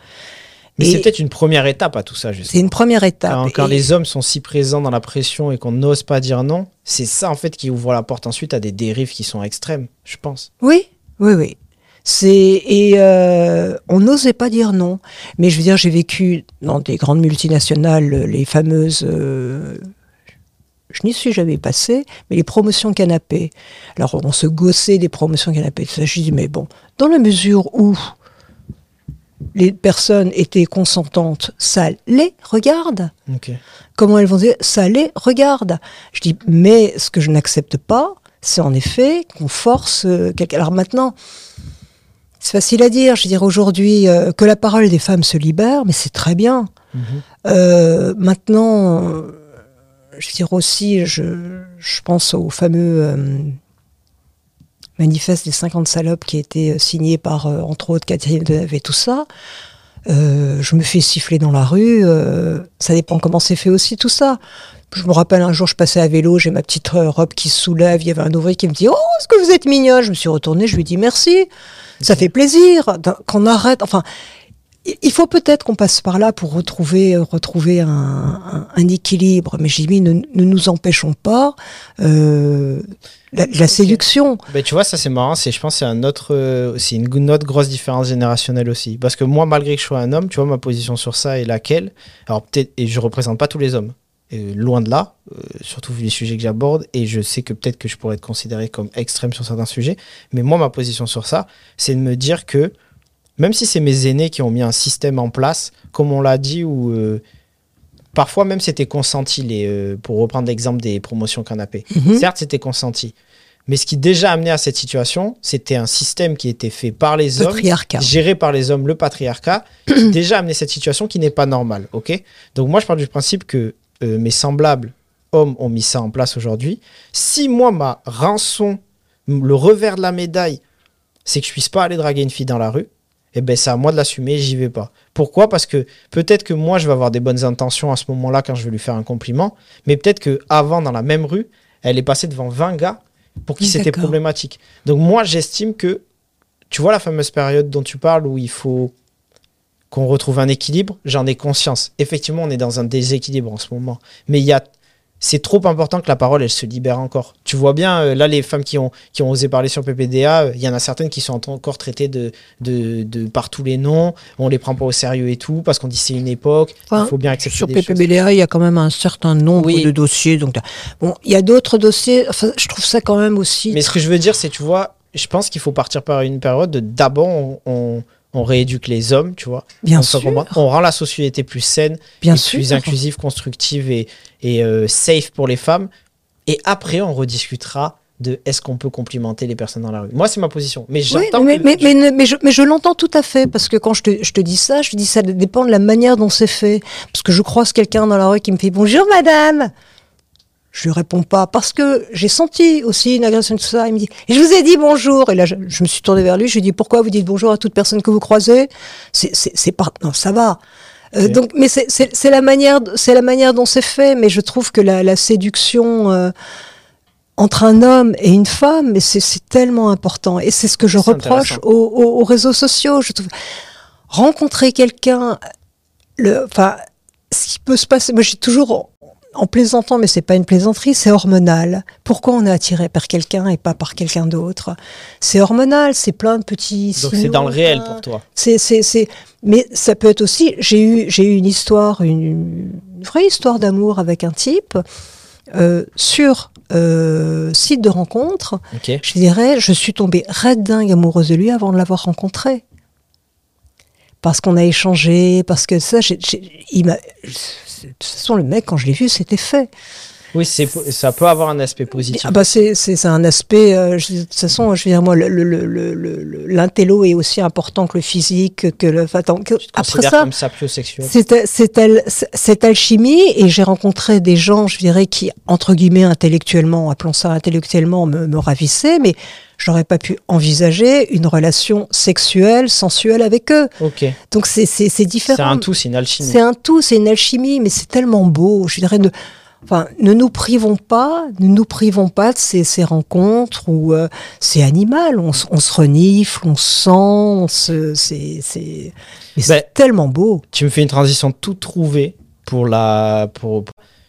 Mais c'est peut-être une première étape à tout ça, justement. C'est une première étape. Quand, quand Et- les hommes sont si présents dans la pression et qu'on n'ose pas dire non, c'est ça en fait qui ouvre la porte ensuite à des dérives qui sont extrêmes, je pense. Oui, oui, oui. C'est et euh, on n'osait pas dire non. Mais je veux dire, j'ai vécu dans des grandes multinationales, les fameuses. euh, je n'y suis jamais passé, mais les promotions canapé. Alors on se gossait des promotions canapé. ça. Je dis mais bon, dans la mesure où les personnes étaient consentantes, ça les regarde. Comment elles vont dire ça les regarde. Je dis mais ce que je n'accepte pas, c'est en effet qu'on force euh, quelqu'un. Alors maintenant, c'est facile à dire. Je veux dire aujourd'hui euh, que la parole des femmes se libère, mais c'est très bien. Mhm. Euh, maintenant, euh, je veux dire aussi, je, je pense au fameux euh, manifeste des 50 salopes qui a été signé par, entre autres, Catherine Deneuve et tout ça. Je me fais siffler dans la rue. ça dépend comment c'est fait aussi tout ça. Je me rappelle un jour, je passais à vélo, j'ai ma petite euh, robe qui se soulève. Il y avait un ouvrier qui me dit Oh, est-ce que vous êtes mignonne? Je me suis retournée, je lui ai dit merci. Ça fait plaisir qu'on arrête. Enfin, il- faut peut-être qu'on passe par là pour retrouver, euh, retrouver un, un- un équilibre. Mais j'ai dit, ne, ne nous empêchons pas euh, la, la séduction. Ben, tu vois, ça c'est marrant, c'est, je pense que c'est un autre, euh, c'est une, une autre grosse différence générationnelle aussi. Parce que moi, malgré que je sois un homme, tu vois, ma position sur ça est laquelle? Alors peut-être, et je représente pas tous les hommes, euh, loin de là, euh, surtout vu les sujets que j'aborde, et je sais que peut-être que je pourrais être considéré comme extrême sur certains sujets, mais moi, ma position sur ça, c'est de me dire que même si c'est mes aînés qui ont mis un système en place, comme on l'a dit, où euh, parfois même c'était consenti, les, pour reprendre l'exemple des promotions canapé. Mhm. Certes, c'était consenti. Mais ce qui déjà amené à cette situation, c'était un système qui était fait par les hommes, géré par les hommes, le patriarcat, qui déjà amené cette situation qui n'est pas normale. ok? Donc moi, je pars du principe que euh, mes semblables hommes ont mis ça en place aujourd'hui. Si moi, ma rançon, le revers de la médaille, c'est que je puisse pas aller draguer une fille dans la rue, eh ben c'est à moi de l'assumer, j'y vais pas. Pourquoi? Parce que peut-être que moi, je vais avoir des bonnes intentions à ce moment-là quand je vais lui faire un compliment, mais peut-être que avant dans la même rue, elle est passée devant 20 gars pour qui c'était problématique. Donc moi, j'estime que, tu vois la fameuse période dont tu parles où il faut qu'on retrouve un équilibre, j'en ai conscience. Effectivement, on est dans un déséquilibre en ce moment. Mais il y a, c'est trop important que la parole, elle se libère encore. Tu vois bien, euh, là, les femmes qui ont, qui ont osé parler sur PPDA, euh, il y en a certaines qui sont encore traitées de, de, de par tous les noms. On les prend pas au sérieux et tout, parce qu'on dit c'est une époque. Enfin, il faut bien accepter Sur des choses. PPBDA, il y a quand même un certain nombre Oui. de dossiers. Donc, bon, il y a d'autres dossiers. Enfin, je trouve ça quand même aussi. Mais ce que je veux dire, c'est, tu vois, je pense qu'il faut partir par une période de d'abord, on, on, on rééduque les hommes, tu vois. bien on, sûr, on rend la société plus saine, bien et sûr. plus inclusive, constructive et, et euh, safe pour les femmes. Et après, on rediscutera de est-ce qu'on peut complimenter les personnes dans la rue. Moi, c'est ma position. Mais Oui, j'entends mais, mais, mais, je, mais je l'entends tout à fait, parce que quand je te, je te dis ça, je te dis ça dépend de la manière dont c'est fait. Parce que je croise quelqu'un dans la rue qui me fait bonjour madame. Je lui réponds pas, parce que j'ai senti aussi une agression de tout ça. Il me dit, je vous ai dit bonjour. Et là, je, je me suis tournée vers lui, je lui ai dit, pourquoi vous dites bonjour à toute personne que vous croisez? C'est pas, non, ça va. Euh, donc, mais c'est- la manière, c'est la manière dont c'est fait. Mais je trouve que la, la séduction euh, entre un homme et une femme, c'est tellement important. Et c'est ce que je reproche aux, aux- aux réseaux sociaux. Je trouve rencontrer quelqu'un, le, enfin, ce qui peut se passer. Moi, j'ai toujours en plaisantant, mais c'est pas une plaisanterie, c'est hormonal. Pourquoi on est attiré par quelqu'un et pas par quelqu'un d'autre? C'est hormonal, c'est plein de petits. Donc c'est dans le réel pour toi. c'est, c'est, c'est, mais ça peut être aussi. J'ai eu, j'ai eu une histoire, une, une vraie histoire d'amour avec un type euh, sur euh, site de rencontre. Je dirais, je suis tombée raide dingue amoureuse de lui avant de l'avoir rencontré. Parce qu'on a échangé, parce que ça, j'ai- il m'a. De toute façon, le mec, quand je l'ai vu, c'était fait. Oui, ça peut avoir un aspect positif. Ah bah c'est, un aspect. euh, je- de toute façon, je veux dire, moi, l'intello est aussi important que le physique, que le. enfin, attends, que- Tu te après ça, comme sapiosexuel. c'est, c'est, al- cette alchimie, et j'ai rencontré des gens, je dirais, qui, entre guillemets, intellectuellement, appelons ça intellectuellement, me, me ravissaient, mais j'aurais pas pu envisager une relation sexuelle, sensuelle avec eux. Ok. Donc c'est, différent. C'est un tout, c'est une alchimie. C'est un tout, c'est une alchimie, mais c'est tellement beau. Je dirais, ne- Enfin, ne nous privons pas, ne nous privons pas de ces, ces rencontres où euh, c'est animal, on, se renifle, on sent, on se- c'est c'est- mais c'est Ben, tellement beau. Tu me fais une transition toute trouvée pour la. Pour...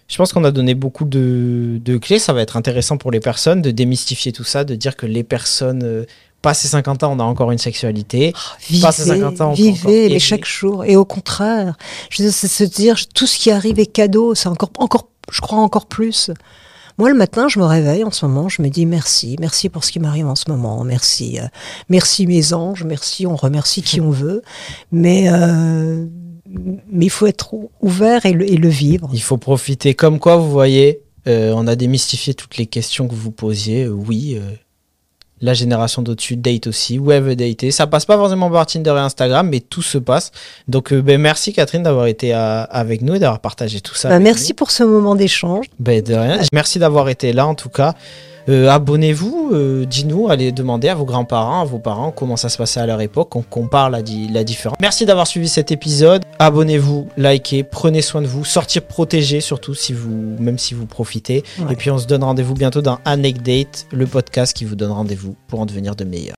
Je pense qu'on a donné beaucoup de, de clés. Ça va être intéressant pour les personnes de démystifier tout ça, de dire que les personnes. Euh, passé 50 ans, on a encore une sexualité. Vivez, Passer 50 ans, on encore vivez, mais chaque jour. Et au contraire, c'est se dire tout ce qui arrive est cadeau. C'est encore, encore, je crois encore plus. Moi, le matin, je me réveille en ce moment, je me dis merci, merci pour ce qui m'arrive en ce moment, merci, euh, merci mes anges, merci, on remercie qui on veut, mais euh, mais il faut être ou- ouvert et le, vivre. Il faut profiter. Comme quoi, vous voyez, euh, on a démystifié toutes les questions que vous posiez. Euh, oui, la génération d'au-dessus date aussi. Où elle veut dater. Ça passe pas forcément par Tinder et Instagram, mais tout se passe. Donc, euh, ben, merci Catherine d'avoir été euh, avec nous et d'avoir partagé tout ça. Bah, merci nous. pour ce moment d'échange. Ben, de rien. Merci d'avoir été là en tout cas. Euh, Abonnez-vous, euh, dis-nous, allez demander à vos grands-parents, à vos parents comment ça se passait à leur époque, on compare la, di- la différence. Merci d'avoir suivi cet épisode. Abonnez-vous, likez, prenez soin de vous, sortir protégé surtout si vous, même si vous profitez. Ouais. Et puis on se donne rendez-vous bientôt dans Anecdate, le podcast qui vous donne rendez-vous pour en devenir de meilleurs.